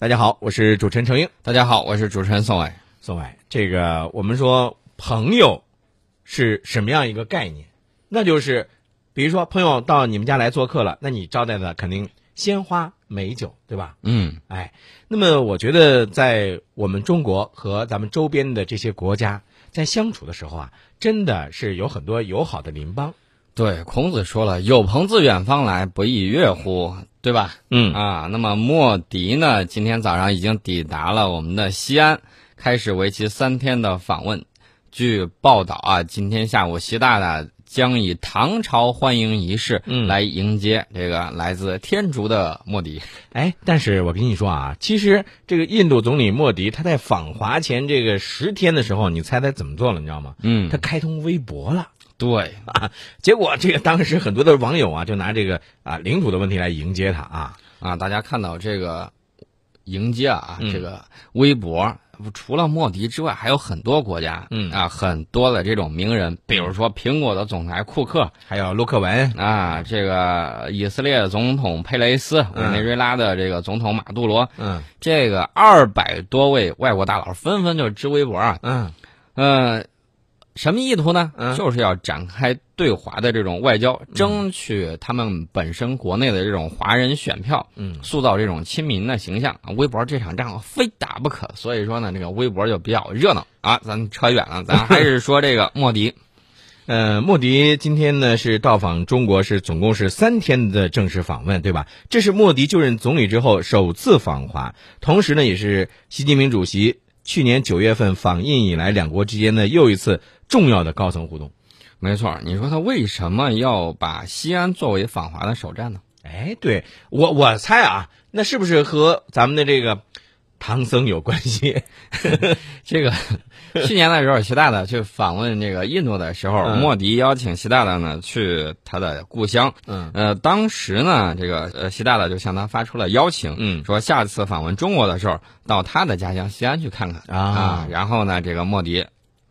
大家好，我是主持人程英。大家好，我是主持人宋伟。宋伟，这个我们说朋友是什么样一个概念？那就是，比如说朋友到你们家来做客了，那你招待的肯定鲜花美酒，对吧？嗯，哎，那么我觉得在我们中国和咱们周边的这些国家在相处的时候啊，真的是有很多友好的邻邦。对，孔子说了：“有朋自远方来，不亦乐乎？”对吧？嗯啊，那么莫迪呢，今天早上已经抵达了我们的西安，开始为期三天的访问。据报道啊，今天下午习大大将以唐朝欢迎仪式嗯来迎接这个来自天竺的莫迪。哎，但是我跟你说啊，其实这个印度总理莫迪他在访华前这个十天的时候，你猜他怎么做了？你知道吗？嗯他，开通微博了。对。啊，结果这个当时很多的网友啊，就拿这个啊领土的问题来迎接他啊。啊，大家看到这个迎接啊，嗯这个微博，除了莫迪之外，还有很多国家，嗯啊，很多的这种名人，比如说苹果的总裁库克还有陆克文，啊，这个以色列总统佩雷斯，委内瑞拉的这个总统马杜罗，嗯。这个二百多位外国大佬纷纷就支微博啊，嗯。呃，什么意图呢？嗯就是要展开对华的这种外交，争取他们本身国内的这种华人选票，嗯塑造这种亲民的形象。微博这场仗非打不可，所以说呢，这个微博就比较热闹啊。咱扯远了，咱 还是说这个莫迪。呃，莫迪今天呢是到访中国，是总共是三天的正式访问，对吧？这是莫迪就任总理之后首次访华，同时呢也是习近平主席去年九月份访印以来两国之间的又一次重要的高层互动。没错，你说他为什么要把西安作为访华的首站呢？哎，对我我猜啊，那是不是和咱们的这个唐僧有关系？这个去年的时候，习大大去访问这个印度的时候，嗯莫迪邀请习大大呢去他的故乡。嗯呃，当时呢，这个呃习大大就向他发出了邀请，嗯说下次访问中国的时候，到他的家乡西安去看看啊然后呢，这个莫迪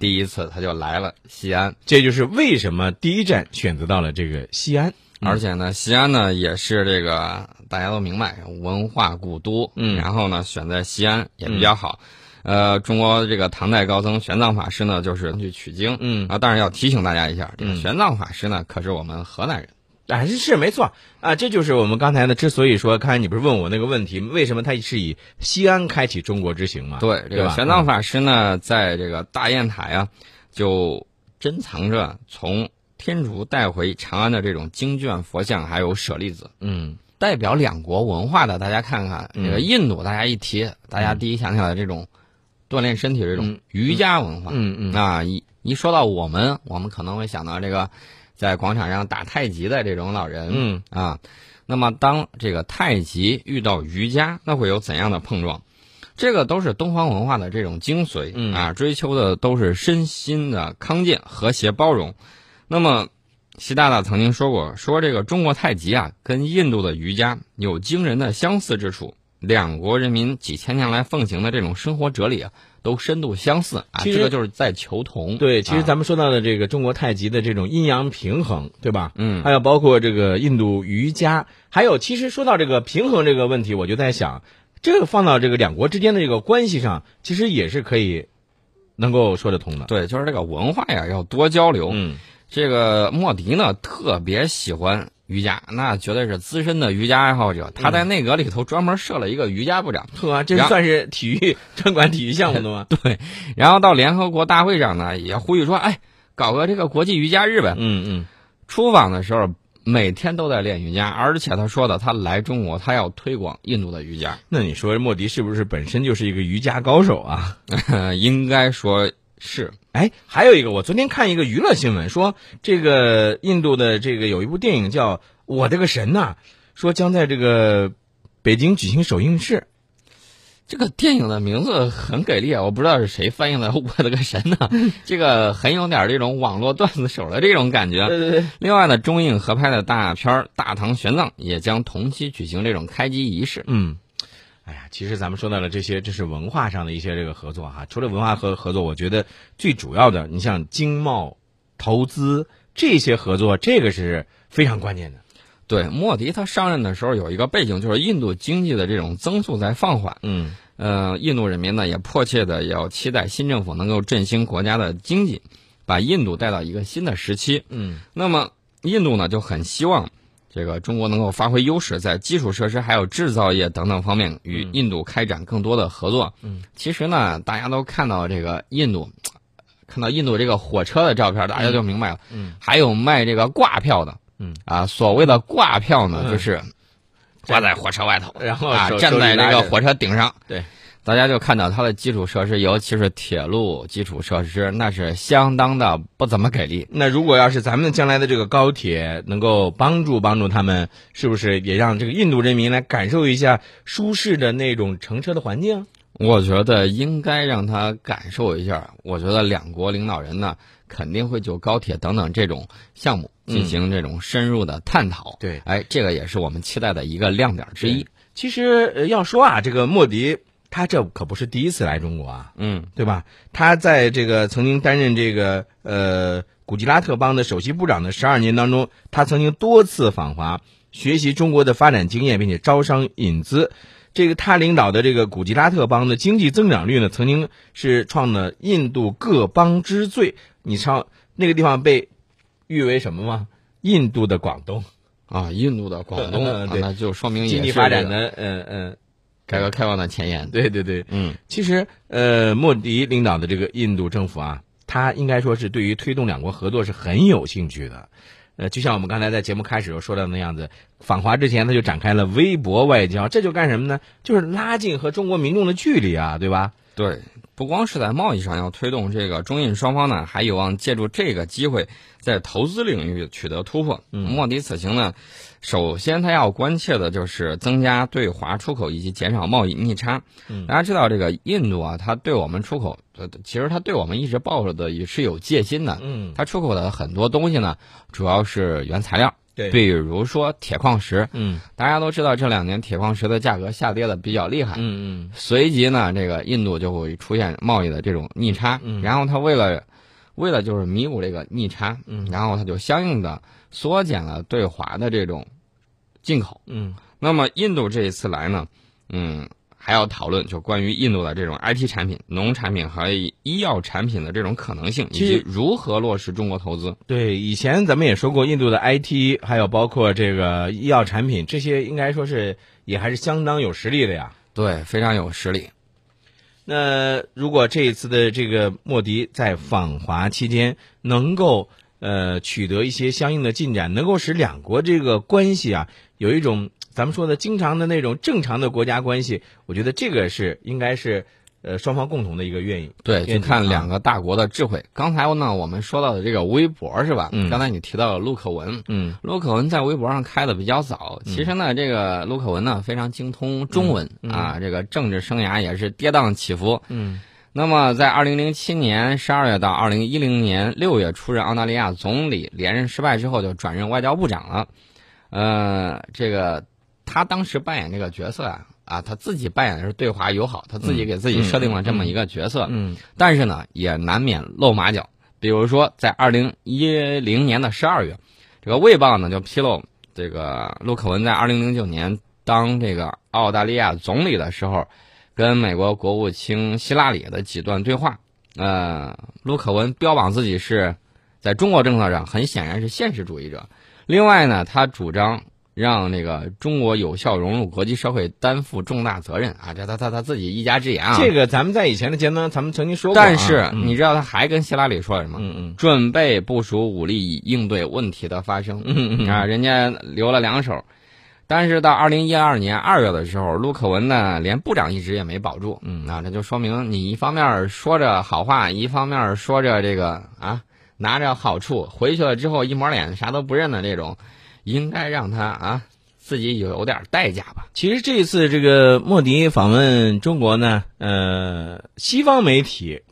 第一次他就来了西安，这就是为什么第一站选择到了这个西安。而且呢，西安呢也是这个大家都明白文化古都，嗯。然后呢选在西安也比较好。呃，中国这个唐代高僧玄奘法师呢，就是去取经，嗯。啊，当然要提醒大家一下，这个嗯。玄奘法师呢，可是我们河南人。啊，是是没错啊，这就是我们刚才呢，之所以说，刚才你不是问我那个问题，为什么他是以西安开启中国之行嘛？对，这个玄奘法师呢，在这个大雁塔呀，就珍藏着从天竺带回长安的这种经卷、佛像，还有舍利子，嗯代表两国文化的。大家看看，嗯这个印度，大家一提，大家第一想起来这种锻炼身体的这种嗯瑜伽文化。嗯嗯啊，一一说到我们，我们可能会想到这个在广场上打太极的这种老人。嗯啊，那么当这个太极遇到瑜伽，那会有怎样的碰撞？这个都是东方文化的这种精髓、嗯啊，追求的都是身心的康健、和谐、包容。那么，习大大曾经说过，说这个中国太极啊，跟印度的瑜伽有惊人的相似之处，两国人民几千年来奉行的这种生活哲理啊，都深度相似啊。这个就是在求同。对，其实啊咱们说到的这个中国太极的这种阴阳平衡，对吧？嗯还有包括这个印度瑜伽，还有其实说到这个平衡这个问题，我就在想，这个放到这个两国之间的这个关系上，其实也是可以能够说得通的。对，就是这个文化呀，要多交流。嗯这个莫迪呢，特别喜欢瑜伽，那绝对是资深的瑜伽爱好者。他在内阁里头专门设了一个瑜伽部长，呵，这算是体育 专管体育项目的吗？对然后到联合国大会上呢，也呼吁说，哎，搞个这个国际瑜伽日呗。嗯嗯出访的时候每天都在练瑜伽，而且他说的，他来中国，他要推广印度的瑜伽，那你说莫迪是不是本身就是一个瑜伽高手啊？应该说是。哎，还有一个，我昨天看一个娱乐新闻，说这个印度的这个有一部电影叫《我的个神呐》，说将在这个北京举行首映式。这个电影的名字很给力啊，我不知道是谁翻译的，我的个神呐、这个很有点这种网络段子手的这种感觉。对对对，另外呢，中印合拍的大片《大唐玄奘》也将同期举行这种开机仪式。嗯，哎呀，其实咱们说到了这些，这是文化上的一些这个合作哈。除了文化和合作，我觉得最主要的，你像经贸、投资这些合作，这个是非常关键的。对，莫迪他上任的时候有一个背景，就是印度经济的这种增速在放缓。嗯呃，印度人民呢也迫切的要期待新政府能够振兴国家的经济，把印度带到一个新的时期。嗯那么印度呢就很希望这个中国能够发挥优势，在基础设施还有制造业等等方面与印度开展更多的合作。嗯，其实呢，大家都看到这个印度，看到印度这个火车的照片，大家就明白了。嗯，还有卖这个挂票的。嗯啊，所谓的挂票呢，嗯就是挂在火车外头，然后啊站在这个火车顶上。对。大家就看到它的基础设施，尤其是铁路基础设施，那是相当的不怎么给力。那如果要是咱们将来的这个高铁能够帮助帮助他们，是不是也让这个印度人民来感受一下舒适的那种乘车的环境？我觉得应该让他感受一下。我觉得两国领导人呢，肯定会就高铁等等这种项目进行这种深入的探讨。对哎，这个也是我们期待的一个亮点之一。其实呃要说啊，这个莫迪他这可不是第一次来中国啊，嗯对吧？他在这个曾经担任这个呃古吉拉特邦的首席部长的十二年当中，他曾经多次访华，学习中国的发展经验，并且招商引资。这个他领导的这个古吉拉特邦的经济增长率呢，曾经是创了印度各邦之最。你知道那个地方被誉为什么吗？印度的广东，啊，印度的广东，那就说明经济发展的，嗯嗯，改革开放的前沿。对对对。嗯其实，呃，莫迪领导的这个印度政府啊，他应该说是对于推动两国合作是很有兴趣的。呃，就像我们刚才在节目开始时候说的那样子，访华之前他就展开了微博外交，这就干什么呢？就是拉近和中国民众的距离啊，对吧？对，不光是在贸易上要推动这个中印双方呢，还有望借助这个机会在投资领域取得突破。莫迪此行呢，首先他要关切的就是增加对华出口以及减少贸易逆差。嗯大家知道这个印度啊，它对我们出口，呃，其实它对我们一直抱着的也是有戒心的。嗯，它出口的很多东西呢，主要是原材料，对，比如说铁矿石。嗯大家都知道这两年铁矿石的价格下跌的比较厉害。嗯嗯随即呢，这个印度就会出现贸易的这种逆差，嗯然后他为了为了就是弥补这个逆差，嗯然后他就相应的缩减了对华的这种进口。嗯那么印度这一次来呢，嗯，还要讨论就关于印度的这种 IT 产品、农产品和医药产品的这种可能性，以及如何落实中国投资。对，以前咱们也说过，印度的 IT 还有包括这个医药产品，这些应该说是也还是相当有实力的呀。对，非常有实力。那如果这一次的这个莫迪在访华期间能够呃取得一些相应的进展，能够使两国这个关系啊有一种咱们说的经常的那种正常的国家关系，我觉得这个是应该是呃双方共同的一个愿意。对，就愿景啊看两个大国的智慧。刚才呢，我们说到的这个微博是吧？嗯刚才你提到了陆克文，嗯陆克文在微博上开的比较早。其实呢，这个陆克文呢非常精通中文、嗯啊，这个政治生涯也是跌宕起伏。嗯那么在二零零七年十二月到二零一零年六月出任澳大利亚总理，连任失败之后就转任外交部长了。呃，这个他当时扮演这个角色啊啊，他自己扮演的是对华友好，他自己给自己设定了这么一个角色。嗯但是呢，也难免露马脚。比如说，在二零一零年的十二月，这个《卫报》呢就披露，这个陆克文在二零零九年当这个澳大利亚总理的时候，跟美国国务卿希拉里的几段对话。呃，陆克文标榜自己是在中国政策上很显然是现实主义者。另外呢，他主张让那个中国有效融入国际社会，担负重大责任啊，这他他他自己一家之言啊。这个咱们在以前的节目当中咱们曾经说过啊、但是嗯你知道他还跟希拉里说了什么？嗯嗯准备部署武力以应对问题的发生。嗯嗯啊，人家留了两手。但是到二零一二年二月的时候，陆克文呢连部长一职也没保住。嗯啊，这就说明你一方面说着好话，一方面说着这个啊拿着好处，回去了之后一抹脸啥都不认的这种，应该让他啊自己有点代价吧。其实这一次这个莫迪访问中国呢，呃，西方媒体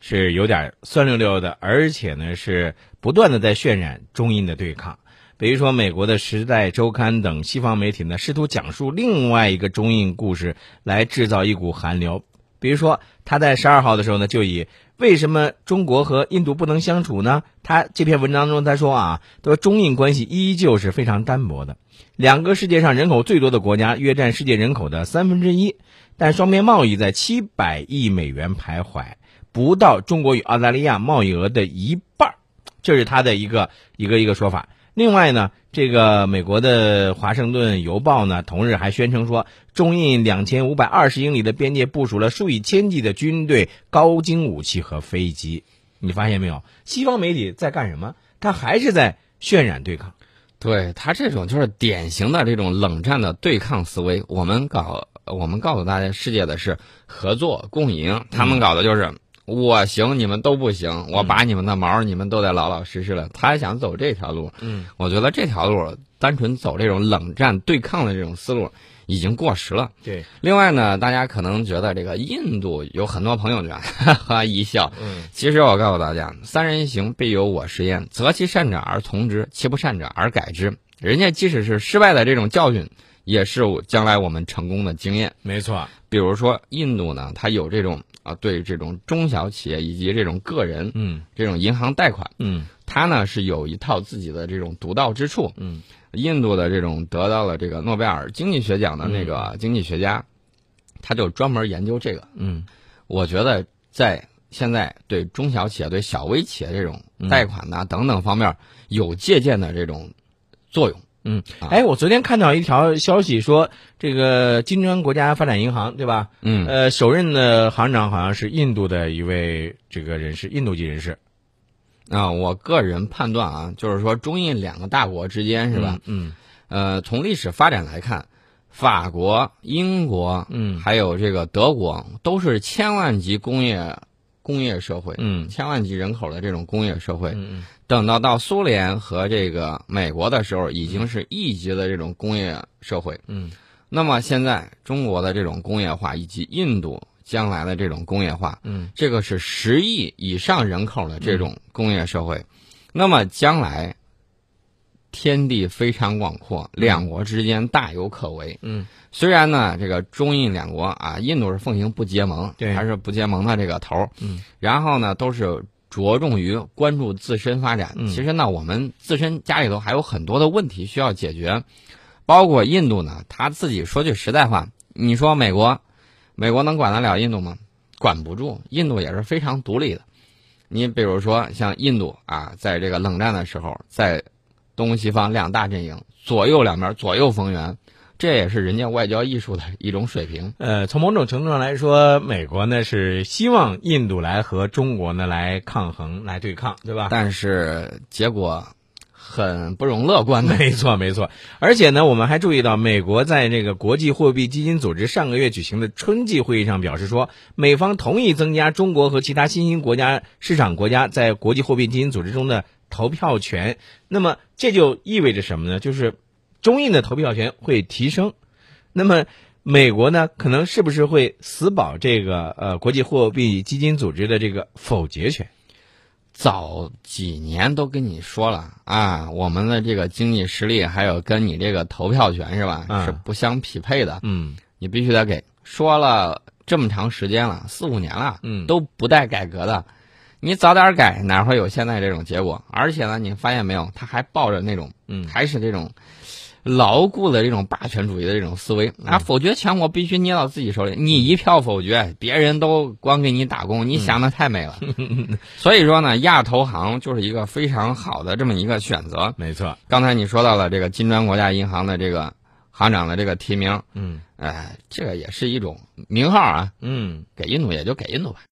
是有点酸溜溜的，而且呢是不断的在渲染中印的对抗。比如说，美国的《时代周刊》等西方媒体呢，试图讲述另外一个中印故事，来制造一股寒流。比如说他在十二号的时候呢，就以为什么中国和印度不能相处呢？他这篇文章中他说啊，他说中印关系依旧是非常单薄的，两个世界上人口最多的国家约占世界人口的三分之一，但双边贸易在七百亿美元徘徊，不到中国与澳大利亚贸易额的一半，这是他的一个一个一个说法。另外呢，这个美国的《华盛顿邮报》呢，同日还宣称说，中印两千五百二十英里的边界部署了数以千计的军队、高精武器和飞机。你发现没有？西方媒体在干什么？他还是在渲染对抗。对他这种就是典型的这种冷战的对抗思维。我们搞，我们告诉大家，世界的是合作共赢，他们搞的就是。我行，你们都不行。我拔你们的毛，你们都得老老实实的。他还想走这条路，嗯，我觉得这条路单纯走这种冷战对抗的这种思路已经过时了。对。另外呢，大家可能觉得这个印度有很多朋友圈，哈 哈一笑。嗯。其实我告诉大家，三人行必有我师焉，择其善者而从之，其不善者而改之。人家即使是失败的这种教训，也是将来我们成功的经验。没错。比如说印度呢，它有这种。啊，对这种中小企业以及这种个人，嗯，这种银行贷款，嗯，它呢是有一套自己的这种独到之处，嗯，印度的这种得到了这个诺贝尔经济学奖的那个经济学家，他就专门研究这个，嗯，我觉得在现在对中小企业、对小微企业这种贷款呐等等方面有借鉴的这种作用。嗯，哎，我昨天看到一条消息说，这个金砖国家发展银行，对吧？嗯，呃，首任的行长好像是印度的一位这个人士，印度籍人士。啊，我个人判断啊，就是说中印两个大国之间是吧？嗯，呃，从历史发展来看，法国、英国，嗯，还有这个德国，都是千万级工业。工业社会，嗯，千万级人口的这种工业社会，嗯等到到苏联和这个美国的时候，已经是亿级的这种工业社会，嗯，那么现在中国的这种工业化，以及印度将来的这种工业化，嗯，这个是十亿以上人口的这种工业社会，那么将来。天地非常广阔，两国之间大有可为。嗯，虽然呢，这个中印两国啊，印度是奉行不结盟，对，还是不结盟的这个头嗯，然后呢，都是着重于关注自身发展。嗯，其实呢，我们自身家里头还有很多的问题需要解决，包括印度呢，他自己说句实在话，你说美国，美国能管得了印度吗？管不住，印度也是非常独立的。你比如说像印度啊，在这个冷战的时候，在东西方两大阵营，左右两边左右逢源，这也是人家外交艺术的一种水平。呃，从某种程度上来说，美国呢是希望印度来和中国呢来抗衡、来对抗，对吧？但是结果很不容乐观。没错，没错。而且呢，我们还注意到，美国在这个国际货币基金组织上个月举行的春季会议上表示说，美方同意增加中国和其他新兴国家市场国家在国际货币基金组织中的。投票权，那么这就意味着什么呢？就是中印的投票权会提升。那么美国呢，可能是不是会死保这个呃国际货币基金组织的这个否决权？早几年都跟你说了啊，我们的这个经济实力还有跟你这个投票权是吧，是不相匹配的。嗯，你必须得给。说了这么长时间了，四五年了，嗯，都不带改革的。你早点改，哪会有现在这种结果？而且呢，你发现没有，他还抱着那种，嗯，还是这种牢固的这种霸权主义的这种思维啊，否决权我必须捏到自己手里。你一票否决，别人都光给你打工，你想的太美了。所以说呢，亚投行就是一个非常好的这么一个选择。没错，刚才你说到了这个金砖国家银行的这个行长的这个提名，嗯，哎，这个也是一种名号啊，嗯，给印度也就给印度吧。